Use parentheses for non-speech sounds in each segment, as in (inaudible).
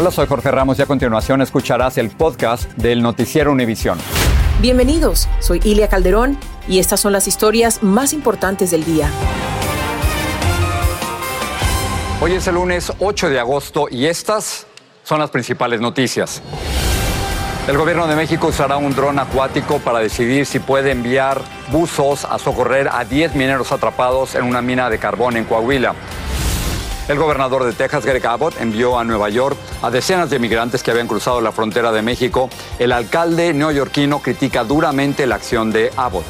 Hola, soy Jorge Ramos y a continuación escucharás el podcast del Noticiero Univisión. Bienvenidos, soy Ilia Calderón y estas son las historias más importantes del día. Hoy es el lunes 8 de agosto y estas son las principales noticias. El gobierno de México usará un dron acuático para decidir si puede enviar buzos a socorrer a 10 mineros atrapados en una mina de carbón en Coahuila. El gobernador de Texas, Greg Abbott, envió a Nueva York a decenas de migrantes que habían cruzado la frontera de México. El alcalde neoyorquino critica duramente la acción de Abbott.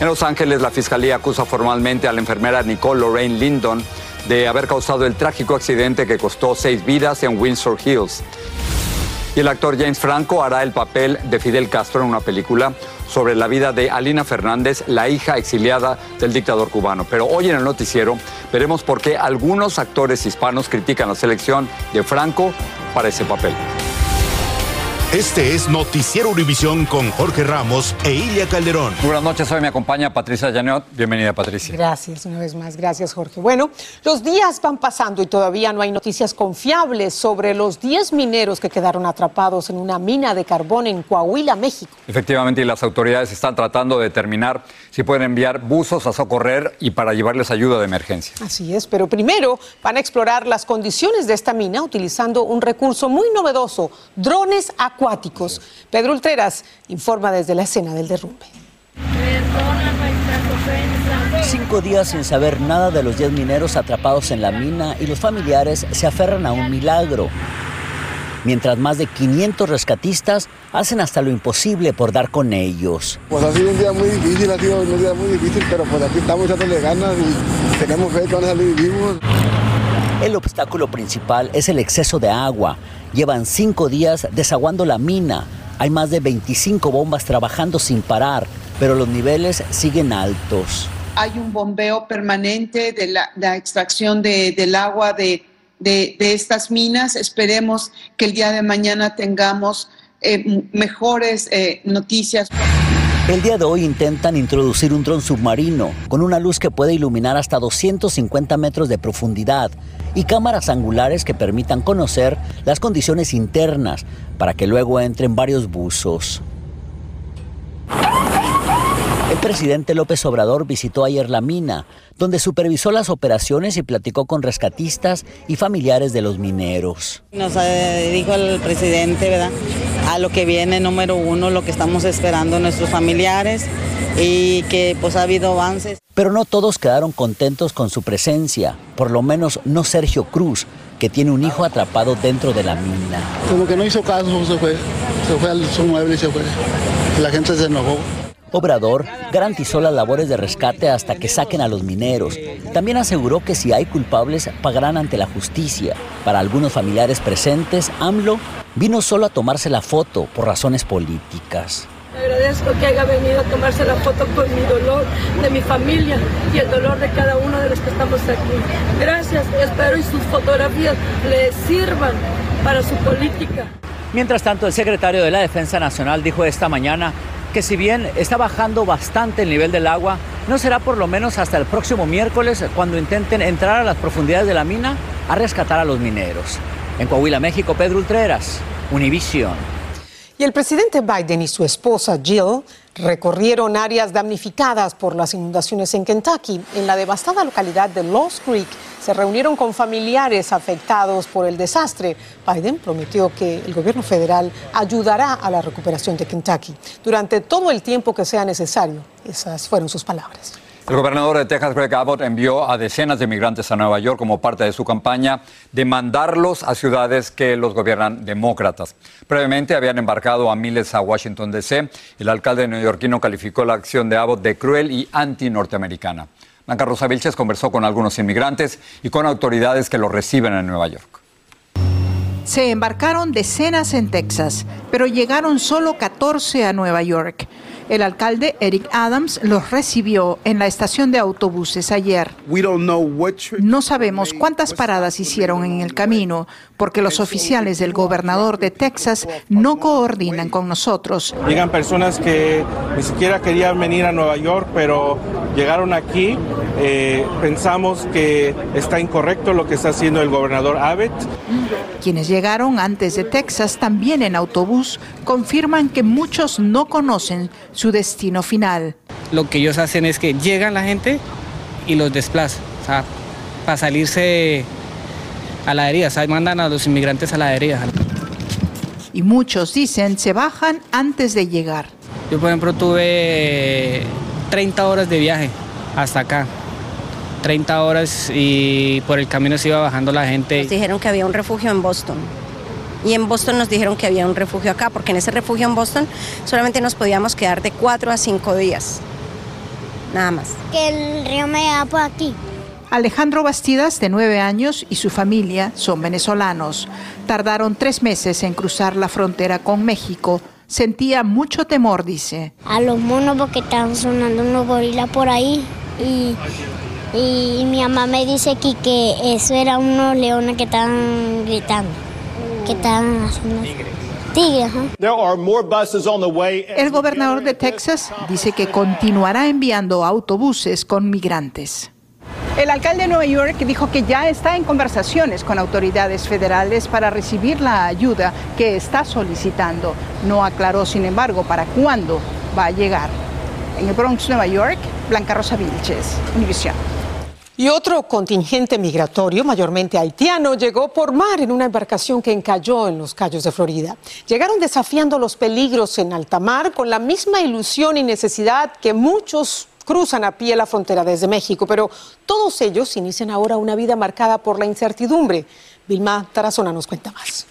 En Los Ángeles, la fiscalía acusa formalmente a la enfermera Nicole Lorraine Lindon de haber causado el trágico accidente que costó seis vidas en Windsor Hills. Y el actor James Franco hará el papel de Fidel Castro en una película sobre la vida de Alina Fernández, la hija exiliada del dictador cubano. Pero hoy en el noticiero veremos por qué algunos actores hispanos critican la selección de Franco para ese papel. Este es Noticiero Univisión con Jorge Ramos e Ilia Calderón. Buenas noches, hoy me acompaña Patricia Janot. Bienvenida, Patricia. Gracias, una vez más. Gracias, Jorge. Bueno, los días van pasando y todavía no hay noticias confiables sobre los 10 mineros que quedaron atrapados en una mina de carbón en Coahuila, México. Efectivamente, y las autoridades están tratando de determinar si pueden enviar buzos a socorrer y para llevarles ayuda de emergencia. Así es, pero primero van a explorar las condiciones de esta mina utilizando un recurso muy novedoso, drones acuáticos. Pedro Ultreras informa desde la escena del derrumbe. Cinco días sin saber nada de los 10 mineros atrapados en la mina y los familiares se aferran a un milagro. Mientras más de 500 rescatistas hacen hasta lo imposible por dar con ellos. Pues ha sido un día muy difícil, ha sido un día muy difícil, pero pues aquí estamos echándole ganas y tenemos fe que van a salir vivos. El obstáculo principal es el exceso de agua. Llevan cinco días desaguando la mina. Hay más de 25 bombas trabajando sin parar, pero los niveles siguen altos. Hay un bombeo permanente de la, la extracción de, del agua de, de, estas minas. Esperemos que el día de mañana tengamos eh, mejores eh, noticias. El día de hoy intentan introducir un dron submarino con una luz que puede iluminar hasta 250 metros de profundidad y cámaras angulares que permitan conocer las condiciones internas para que luego entren varios buzos. El presidente López Obrador visitó ayer la mina, donde supervisó las operaciones y platicó con rescatistas y familiares de los mineros. Nos eh, dijo el presidente, ¿verdad? A lo que viene número uno, lo que estamos esperando nuestros familiares y que pues ha habido avances. Pero no todos quedaron contentos con su presencia, por lo menos no Sergio Cruz, que tiene un hijo atrapado dentro de la mina. Como que no hizo caso, se fue, se fue a su mueble y se fue. La gente se enojó. Obrador garantizó las labores de rescate hasta que saquen a los mineros. También aseguró que si hay culpables pagarán ante la justicia. Para algunos familiares presentes, AMLO vino solo a tomarse la foto por razones políticas. Agradezco que haya venido a tomarse la foto con mi dolor de mi familia y el dolor de cada uno de los que estamos aquí. Gracias, espero y sus fotografías le sirvan para su política. Mientras tanto, el secretario de la Defensa Nacional dijo esta mañana que si bien está bajando bastante el nivel del agua, no será por lo menos hasta el próximo miércoles cuando intenten entrar a las profundidades de la mina a rescatar a los mineros. En Coahuila, México, Pedro Ultreras, Univision. Y el presidente Biden y su esposa Jill recorrieron áreas damnificadas por las inundaciones en Kentucky. En la devastada localidad de Lost Creek se reunieron con familiares afectados por el desastre. Biden prometió que el gobierno federal ayudará a la recuperación de Kentucky durante todo el tiempo que sea necesario. Esas fueron sus palabras. El gobernador de Texas, Greg Abbott, envió a decenas de migrantes a Nueva York como parte de su campaña de mandarlos a ciudades que los gobiernan demócratas. Previamente habían embarcado a miles a Washington, D.C. El alcalde neoyorquino calificó la acción de Abbott de cruel y anti-norteamericana. Blanca Rosa Vilches conversó con algunos inmigrantes y con autoridades que los reciben en Nueva York. Se embarcaron decenas en Texas, pero llegaron solo 14 a Nueva York. El alcalde Eric Adams los recibió en la estación de autobuses ayer. No sabemos cuántas paradas hicieron en el camino, porque los oficiales del gobernador de Texas no coordinan con nosotros. Llegan personas que ni siquiera querían venir a Nueva York, pero llegaron aquí. Eh, pensamos que está incorrecto lo que está haciendo el gobernador Abbott. Quienes llegaron antes de Texas también en autobús confirman que muchos no conocen su destino final. Lo que ellos hacen es que llegan la gente y los desplazan, o sea, para salirse a la herida, o sea, mandan a los inmigrantes a la herida. Y muchos dicen se bajan antes de llegar. Yo, por ejemplo, tuve 30 horas de viaje hasta acá. 30 horas y por el camino se iba bajando la gente. Nos dijeron que había un refugio en Boston. Y en Boston nos dijeron que había un refugio acá, porque en ese refugio en Boston solamente nos podíamos quedar de 4 a 5 días. Nada más. Que el río me da por aquí. Alejandro Bastidas, de nueve años, y su familia son venezolanos. Tardaron tres meses en cruzar la frontera con México. Sentía mucho temor, dice. A los monos porque estaban sonando unos gorilas por ahí y y mi mamá me dice que, que eso era unos leones que estaban gritando, que estaban haciendo... El gobernador de Texas dice que continuará enviando autobuses con migrantes. El alcalde de Nueva York dijo que ya está en conversaciones con autoridades federales para recibir la ayuda que está solicitando. No aclaró, sin embargo, para cuándo va a llegar. En el Bronx, Nueva York, Blanca Rosa Vilches, Univision. Y otro contingente migratorio, mayormente haitiano, llegó por mar en una embarcación que encalló en los Cayos de Florida. Llegaron desafiando los peligros en alta mar con la misma ilusión y necesidad que muchos cruzan a pie la frontera desde México, pero todos ellos inician ahora una vida marcada por la incertidumbre. Vilma Tarazona nos cuenta más.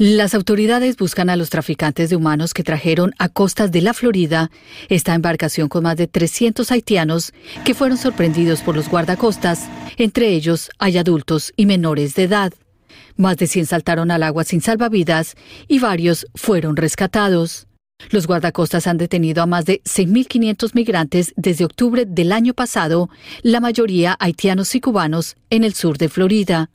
Las autoridades buscan a los traficantes de humanos que trajeron a costas de la Florida esta embarcación con más de 300 haitianos que fueron sorprendidos por los guardacostas. Entre ellos hay adultos y menores de edad. Más de 100 saltaron al agua sin salvavidas y varios fueron rescatados. Los guardacostas han detenido a más de 6.500 migrantes desde octubre del año pasado, la mayoría haitianos y cubanos, en el sur de Florida.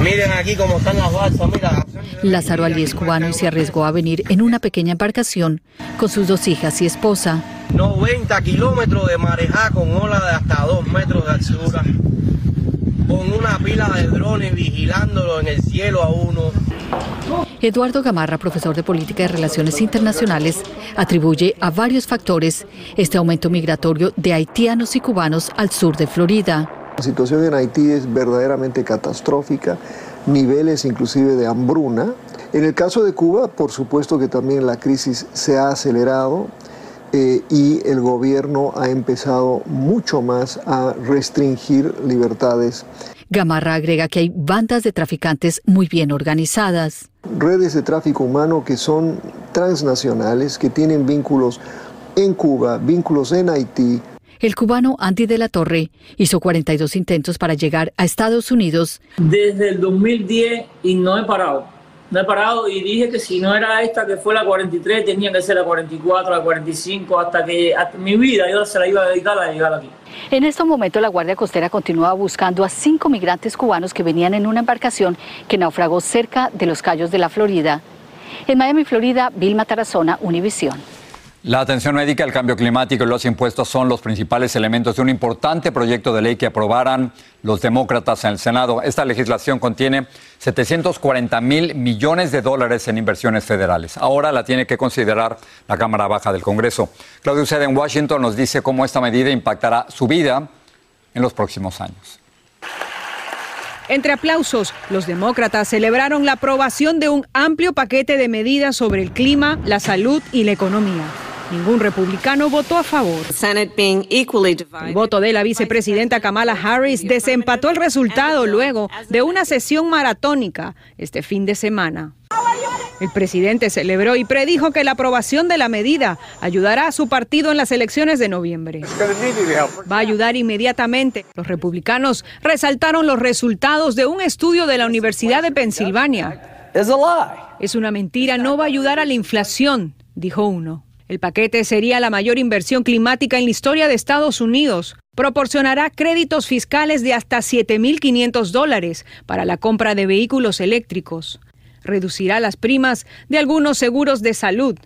Miren aquí cómo están las balsas, mira. Lázaro Ali es cubano y se arriesgó a venir en una pequeña embarcación con sus dos hijas y esposa. 90 kilómetros de marejá con ola de hasta 2 metros de altura. Con una pila de drones vigilándolo en el cielo a uno. Eduardo Gamarra, profesor de Política y Relaciones Internacionales, atribuye a varios factores este aumento migratorio de haitianos y cubanos al sur de Florida. La situación en Haití es verdaderamente catastrófica, niveles inclusive de hambruna. En el caso de Cuba, por supuesto que también la crisis se ha acelerado eh, y el gobierno ha empezado mucho más a restringir libertades. Gamarra agrega que hay bandas de traficantes muy bien organizadas. Redes de tráfico humano que son transnacionales, que tienen vínculos en Cuba, vínculos en Haití, el cubano Andy de la Torre hizo 42 intentos para llegar a Estados Unidos. Desde el 2010 y no he parado. No he parado y dije que si no era esta que fue la 43, tenía que ser la 44, la 45, hasta que mi vida yo se la iba a dedicar a llegar aquí. En este momento la Guardia Costera continúa buscando a cinco migrantes cubanos que venían en una embarcación que naufragó cerca de los Cayos de la Florida. En Miami, Florida, Vilma Tarazona, Univisión. La atención médica, el cambio climático y los impuestos son los principales elementos de un importante proyecto de ley que aprobarán los demócratas en el Senado. Esta legislación contiene 740 mil millones de dólares en inversiones federales. Ahora la tiene que considerar la Cámara Baja del Congreso. Claudio Sede en Washington nos dice cómo esta medida impactará su vida en los próximos años. Entre aplausos, los demócratas celebraron la aprobación de un amplio paquete de medidas sobre el clima, la salud y la economía. Ningún republicano votó a favor. El voto de la vicepresidenta Kamala Harris desempató el resultado luego de una sesión maratónica este fin de semana. El presidente celebró y predijo que la aprobación de la medida ayudará a su partido en las elecciones de noviembre. Va a ayudar inmediatamente. Los republicanos resaltaron los resultados de un estudio de la Universidad de Pensilvania. Es una mentira, no va a ayudar a la inflación, dijo uno. El paquete sería la mayor inversión climática en la historia de Estados Unidos. Proporcionará créditos fiscales de hasta 7.500 dólares para la compra de vehículos eléctricos. Reducirá las primas de algunos seguros de salud.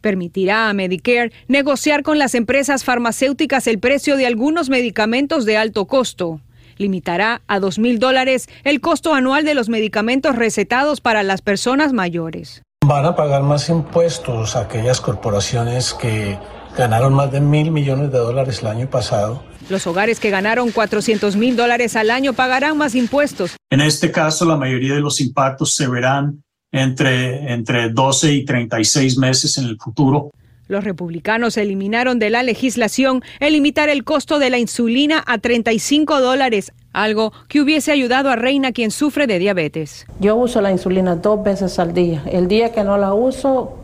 Permitirá a Medicare negociar con las empresas farmacéuticas el precio de algunos medicamentos de alto costo. Limitará a 2.000 dólares el costo anual de los medicamentos recetados para las personas mayores. Van a pagar más impuestos aquellas corporaciones que ganaron más de mil millones de dólares el año pasado. Los hogares que ganaron 400 mil dólares al año pagarán más impuestos. En este caso, la mayoría de los impactos se verán entre, entre 12 y 36 meses en el futuro. Los republicanos eliminaron de la legislación el limitar el costo de la insulina a 35 dólares, algo que hubiese ayudado a Reina quien sufre de diabetes. Yo uso la insulina dos veces al día. El día que no la uso,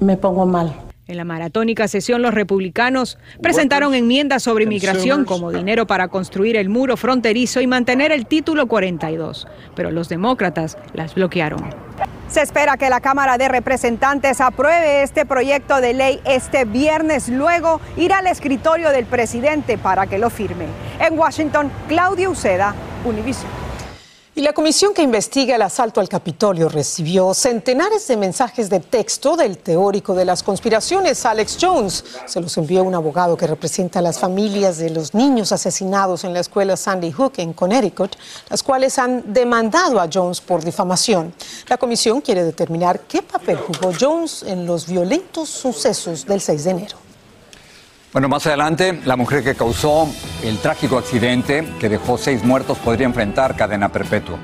me pongo mal. En la maratónica sesión, los republicanos presentaron enmiendas sobre inmigración como dinero para construir el muro fronterizo y mantener el título 42, pero los demócratas las bloquearon. Se espera que la Cámara de Representantes apruebe este proyecto de ley este viernes. Luego irá al escritorio del presidente para que lo firme. En Washington, Claudio Uceda, Univision. Y la comisión que investiga el asalto al Capitolio recibió centenares de mensajes de texto del teórico de las conspiraciones, Alex Jones. Se los envió un abogado que representa a las familias de los niños asesinados en la escuela Sandy Hook en Connecticut, las cuales han demandado a Jones por difamación. La comisión quiere determinar qué papel jugó Jones en los violentos sucesos del 6 de enero. Bueno, más adelante, la mujer que causó el trágico accidente que dejó seis muertos podría enfrentar cadena perpetua.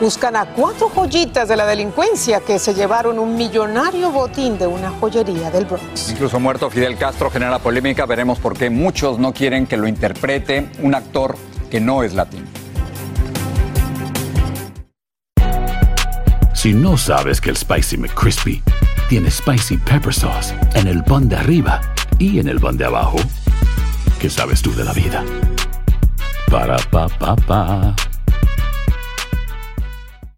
Buscan a cuatro joyitas de la delincuencia que se llevaron un millonario botín de una joyería del Bronx. Incluso muerto Fidel Castro genera polémica. Veremos por qué muchos no quieren que lo interprete un actor que no es latino. Si no sabes que el Spicy McCrispy tiene Spicy Pepper Sauce en el pan de arriba, y en el pan de abajo, ¿qué sabes tú de la vida? Para pa pa pa.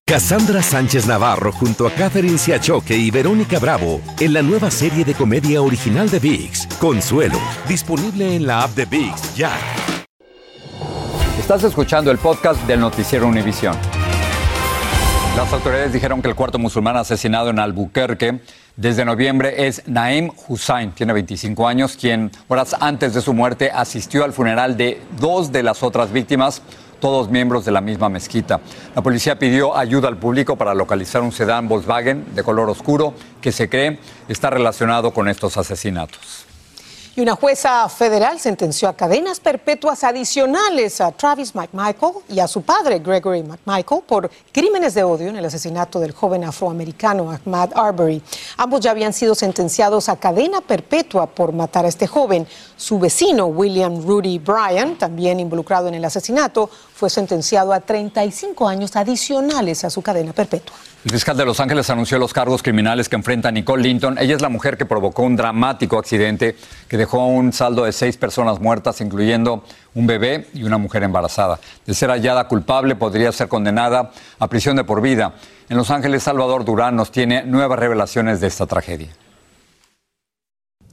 Cassandra Sánchez Navarro junto a Catherine Siachoque y Verónica Bravo en la nueva serie de comedia original de Vix, Consuelo, disponible en la app de Vix ya. Estás escuchando el podcast del noticiero Univisión. Las autoridades dijeron que el cuarto musulmán asesinado en Albuquerque desde noviembre es Naim Hussain, tiene 25 años, quien horas antes de su muerte asistió al funeral de dos de las otras víctimas, todos miembros de la misma mezquita. La policía pidió ayuda al público para localizar un sedán Volkswagen de color oscuro que se cree está relacionado con estos asesinatos. Y una jueza federal sentenció a cadenas perpetuas adicionales a Travis McMichael y a su padre, Gregory McMichael, por crímenes de odio en el asesinato del joven afroamericano Ahmad Arbery. Ambos ya habían sido sentenciados a cadena perpetua por matar a este joven. Su vecino, William Rudy Bryan, también involucrado en el asesinato, fue sentenciado a 35 años adicionales a su cadena perpetua. El fiscal de Los Ángeles anunció los cargos criminales que enfrenta Nicole Linton. Ella es la mujer que provocó un dramático accidente que dejó un saldo de seis personas muertas, incluyendo un bebé y una mujer embarazada. De ser hallada culpable, podría ser condenada a prisión de por vida. En Los Ángeles, Salvador Durán nos tiene nuevas revelaciones de esta tragedia.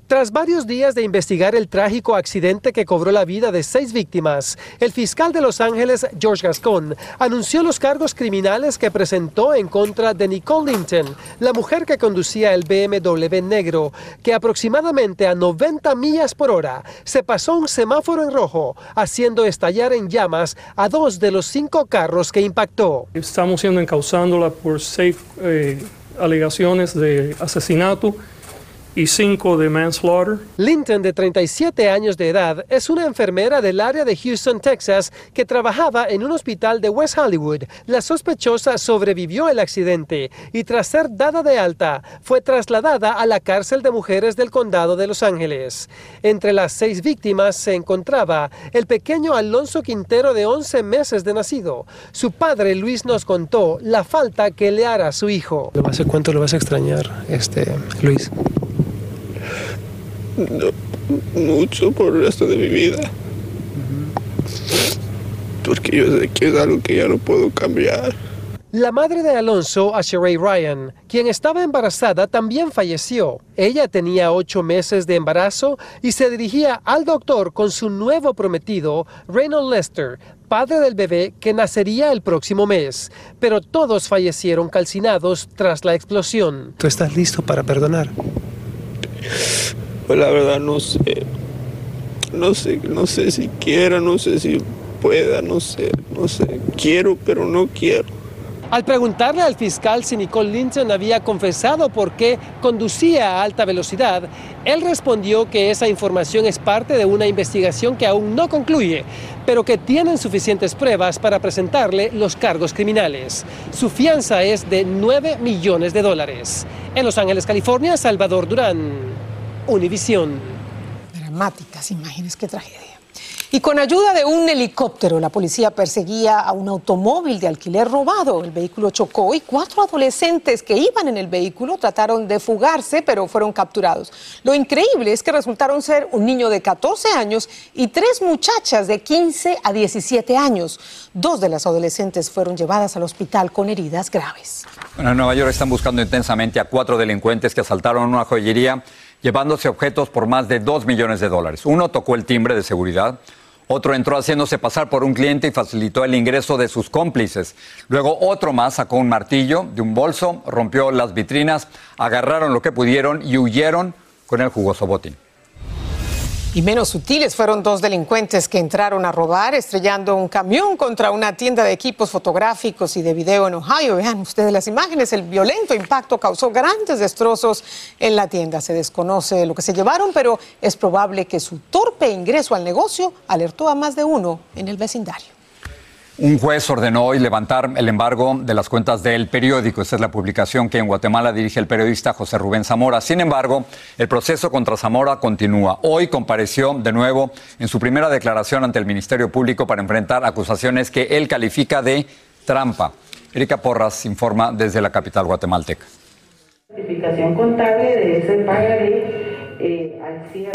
Tras varios días de investigar el trágico accidente que cobró la vida de seis víctimas, el fiscal de Los Ángeles, George Gascon, anunció los cargos criminales que presentó en contra de Nicole Linton, la mujer que conducía el BMW negro, que aproximadamente a 90 millas por hora se pasó un semáforo en rojo, haciendo estallar en llamas a dos de los cinco carros que impactó. Estamos siendo encausándola por seis eh, alegaciones de asesinato y 5 de manslaughter. Linton, de 37 años de edad, es una enfermera del área de Houston, Texas, que trabajaba en un hospital de West Hollywood. La sospechosa sobrevivió el accidente y tras ser dada de alta, fue trasladada a la cárcel de mujeres del condado de Los Ángeles. Entre las seis víctimas se encontraba el pequeño Alonso Quintero de 11 meses de nacido. Su padre Luis nos contó la falta que le hará a su hijo. ¿Cuánto lo vas a extrañar, este, Luis? Mucho por el resto de mi vida. Porque yo sé que es algo que ya no puedo cambiar. La madre de Alonso, Asheray Ryan, quien estaba embarazada, también falleció. Ella tenía ocho meses de embarazo y se dirigía al doctor con su nuevo prometido, Reynold Lester, padre del bebé que nacería el próximo mes. Pero todos fallecieron calcinados tras la explosión. ¿Tú estás listo para perdonar? Pues la verdad no sé. No sé, no sé si quiera, no sé si pueda, no sé, no sé. Quiero, pero no quiero. Al preguntarle al fiscal si Nicole Linton había confesado por qué conducía a alta velocidad, él respondió que esa información es parte de una investigación que aún no concluye, pero que tienen suficientes pruebas para presentarle los cargos criminales. Su fianza es de 9 millones de dólares. En Los Ángeles, California, Salvador Durán, Univisión. Dramáticas imágenes, qué tragedia. Y con ayuda de un helicóptero, la policía perseguía a un automóvil de alquiler robado. El vehículo chocó y cuatro adolescentes que iban en el vehículo trataron de fugarse, pero fueron capturados. Lo increíble es que resultaron ser un niño de 14 años y tres muchachas de 15 a 17 años. Dos de las adolescentes fueron llevadas al hospital con heridas graves. en Nueva York están buscando intensamente a cuatro delincuentes que asaltaron una joyería llevándose objetos por más de 2 millones de dólares. Uno tocó el timbre de seguridad, otro entró haciéndose pasar por un cliente y facilitó el ingreso de sus cómplices. Luego otro más sacó un martillo de un bolso, rompió las vitrinas, agarraron lo que pudieron y huyeron con el jugoso botín. Y menos sutiles fueron dos delincuentes que entraron a robar estrellando un camión contra una tienda de equipos fotográficos y de video en Ohio. Vean ustedes las imágenes, el violento impacto causó grandes destrozos en la tienda. Se desconoce lo que se llevaron, pero es probable que su torpe ingreso al negocio alertó a más de uno en el vecindario. Un juez ordenó hoy levantar el embargo de las cuentas del periódico. Esta es la publicación que en Guatemala dirige el periodista José Rubén Zamora. Sin embargo, el proceso contra Zamora continúa. Hoy compareció de nuevo en su primera declaración ante el Ministerio Público para enfrentar acusaciones que él califica de trampa. Erika Porras informa desde la capital guatemalteca. contable de ese eh,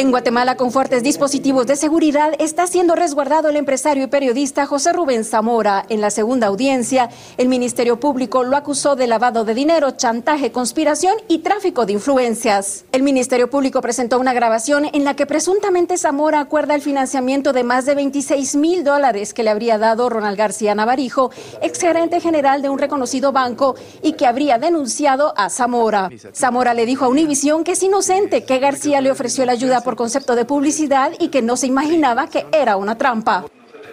en Guatemala, con fuertes dispositivos de seguridad, está siendo resguardado el empresario y periodista José Rubén Zamora. En la segunda audiencia, el Ministerio Público lo acusó de lavado de dinero, chantaje, conspiración y tráfico de influencias. El Ministerio Público presentó una grabación en la que presuntamente Zamora acuerda el financiamiento de más de 26 mil dólares que le habría dado Ronald García Navarijo, exgerente general de un reconocido banco, y que habría denunciado a Zamora. Zamora le dijo a Univisión que es inocente, que García le ofreció la ayuda por concepto de publicidad y que no se imaginaba que era una trampa.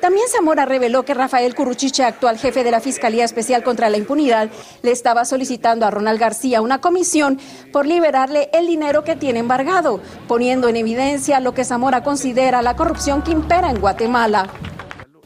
También Zamora reveló que Rafael Curuchiche, actual jefe de la Fiscalía Especial contra la Impunidad, le estaba solicitando a Ronald García una comisión por liberarle el dinero que tiene embargado, poniendo en evidencia lo que Zamora considera la corrupción que impera en Guatemala.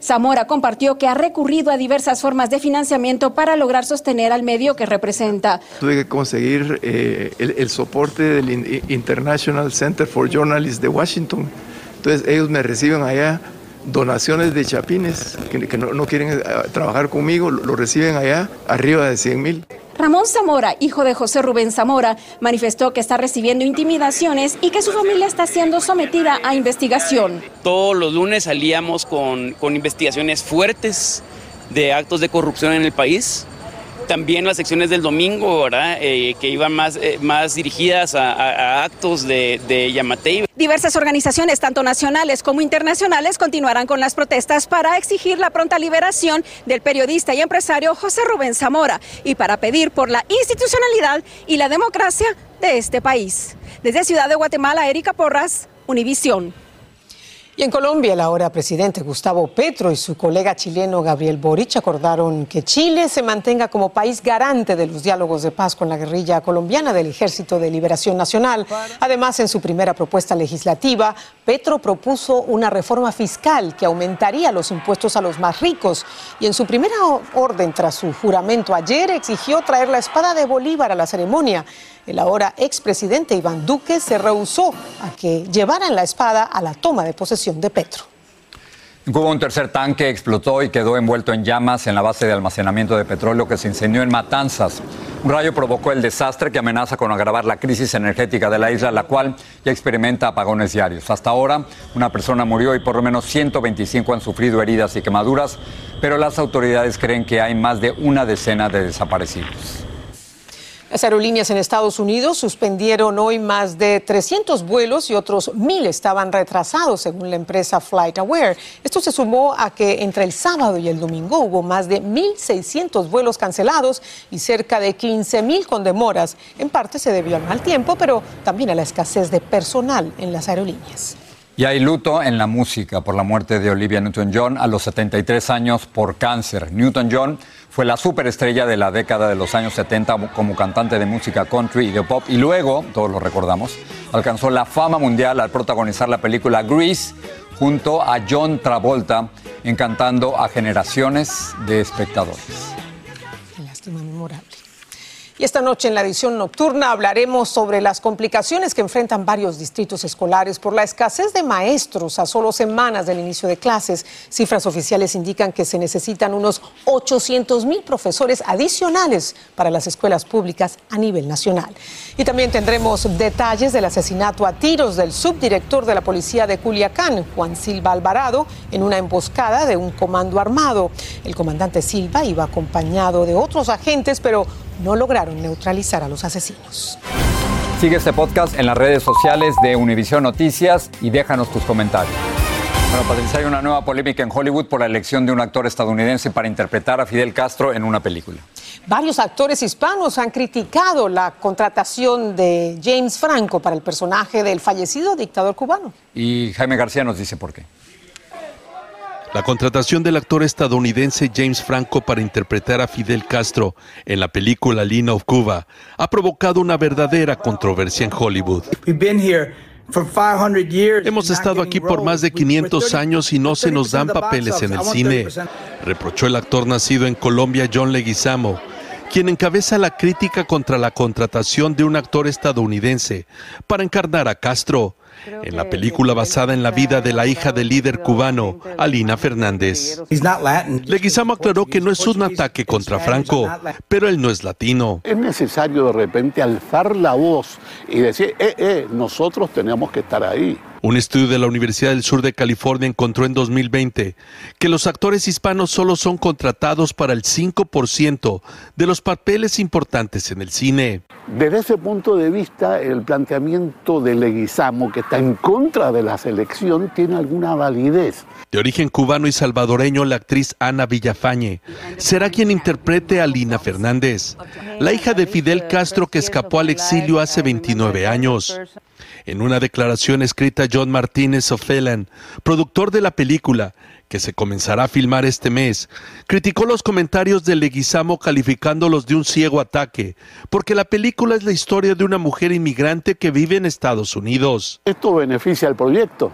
Zamora compartió que ha recurrido a diversas formas de financiamiento para lograr sostener al medio que representa. Tuve que conseguir eh, el, soporte del International Center for Journalists de Washington. Entonces ellos me reciben allá donaciones de chapines que, no, quieren eh, trabajar conmigo, lo reciben allá arriba de 100 mil. Ramón Zamora, hijo de José Rubén Zamora, manifestó que está recibiendo intimidaciones y que su familia está siendo sometida a investigación. Todos los lunes salíamos con, con investigaciones fuertes de actos de corrupción en el país también las secciones del domingo, ¿verdad? Eh, que iban más, eh, más dirigidas a, actos de, de. Diversas organizaciones, tanto nacionales como internacionales, continuarán con las protestas para exigir la pronta liberación del periodista y empresario José Rubén Zamora y para pedir por la institucionalidad y la democracia de este país. Desde Ciudad de Guatemala, Erika Porras, Univisión. Y en Colombia, el ahora presidente Gustavo Petro y su colega chileno Gabriel Boric acordaron que Chile se mantenga como país garante de los diálogos de paz con la guerrilla colombiana del Ejército de Liberación Nacional. Además, en su primera propuesta legislativa, Petro propuso una reforma fiscal que aumentaría los impuestos a los más ricos. Y en su primera orden tras su juramento ayer, exigió traer la espada de Bolívar a la ceremonia. El ahora expresidente Iván Duque se rehusó a que llevaran la espada a la toma de posesión de Petro. Cuba un tercer tanque explotó y quedó envuelto en llamas en la base de almacenamiento de petróleo que se incendió en Matanzas. Un rayo provocó el desastre que amenaza con agravar la crisis energética de la isla, la cual ya experimenta apagones diarios. Hasta ahora, una persona murió y por lo menos 125 han sufrido heridas y quemaduras, pero las autoridades creen que hay más de una decena de desaparecidos. Las aerolíneas en Estados Unidos suspendieron hoy más de 300 vuelos y otros mil estaban retrasados, según la empresa FlightAware. Esto se sumó a que entre el sábado y el domingo hubo más de 1.600 vuelos cancelados y cerca de 15.000 con demoras. En parte se debió al mal tiempo, pero también a la escasez de personal en las aerolíneas. Y hay luto en la música por la muerte de Olivia Newton-John a los 73 años por cáncer. Newton-John fue la superestrella de la década de los años 70 como cantante de música country y de pop y luego, todos lo recordamos, alcanzó la fama mundial al protagonizar la película Grease junto a John Travolta, encantando a generaciones de espectadores. Lástima memorable. Y esta noche en la edición nocturna hablaremos sobre las complicaciones que enfrentan varios distritos escolares por la escasez de maestros a solo semanas del inicio de clases. Cifras oficiales indican que se necesitan unos 800 mil profesores adicionales para las escuelas públicas a nivel nacional. Y también tendremos detalles del asesinato a tiros del subdirector de la policía de Culiacán, Juan Silva Alvarado, en una emboscada de un comando armado. El comandante Silva iba acompañado de otros agentes, pero no lograron neutralizar a los asesinos. Sigue este podcast en las redes sociales de Univision Noticias y déjanos tus comentarios. Bueno, Patricia, hay una nueva polémica en Hollywood por la elección de un actor estadounidense para interpretar a Fidel Castro en una película. Varios actores hispanos han criticado la contratación de James Franco para el personaje del fallecido dictador cubano. Y Jaime García nos dice por qué. La contratación del actor estadounidense James Franco para interpretar a Fidel Castro en la película Lina of Cuba ha provocado una verdadera controversia en Hollywood. Hemos estado aquí por más de 500 años y no se nos dan papeles en el cine, reprochó el actor nacido en Colombia John Leguizamo, quien encabeza la crítica contra la contratación de un actor estadounidense para encarnar a Castro en la película basada en la vida de la hija del líder cubano, Alina Fernández. Leguizamo aclaró que no es un ataque contra Franco, pero él no es latino. Es necesario de repente alzar la voz y decir, eh, eh, nosotros tenemos que estar ahí. Un estudio de la Universidad del Sur de California encontró en 2020 que los actores hispanos solo son contratados para el 5% de los papeles importantes en el cine. Desde ese punto de vista, el planteamiento de Leguizamo, que está en contra de la selección, tiene alguna validez. De origen cubano y salvadoreño, la actriz Ana Villafañe será quien interprete a Lina Fernández, la hija de Fidel Castro que escapó al exilio hace 29 años. En una declaración escrita John Martínez O'Fellan, productor de la película, que se comenzará a filmar este mes, criticó los comentarios de Leguizamo calificándolos de un ciego ataque, porque la película es la historia de una mujer inmigrante que vive en Estados Unidos. Esto beneficia al proyecto,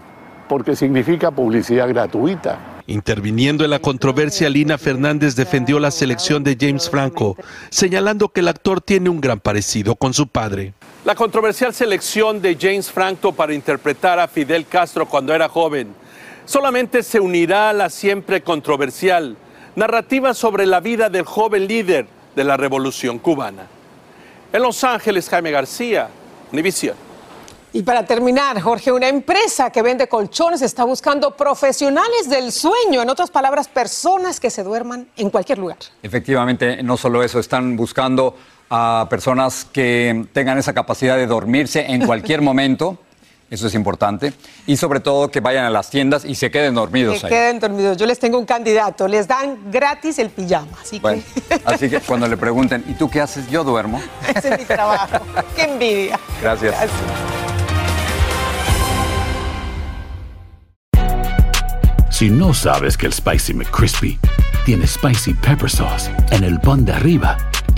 porque significa publicidad gratuita. Interviniendo en la controversia, Lina Fernández defendió la selección de James Franco, señalando que el actor tiene un gran parecido con su padre. La controversial selección de James Franco para interpretar a Fidel Castro cuando era joven solamente se unirá a la siempre controversial narrativa sobre la vida del joven líder de la revolución cubana. En Los Ángeles, Jaime García, Univisión. Y para terminar, Jorge, una empresa que vende colchones está buscando profesionales del sueño, en otras palabras, personas que se duerman en cualquier lugar. Efectivamente, no solo eso, están buscando a personas que tengan esa capacidad de dormirse en cualquier (laughs) momento. Eso es importante. Y sobre todo que vayan a las tiendas y se queden dormidos que ahí. queden dormidos. Yo les tengo un candidato. Les dan gratis el pijama. Así Bueno, que (laughs) así que cuando le pregunten, ¿y tú qué haces? Yo duermo. (laughs) ese es mi trabajo. Qué envidia. Gracias. si no sabes que el Spicy McCrispy tiene Spicy Pepper Sauce en el pan de arriba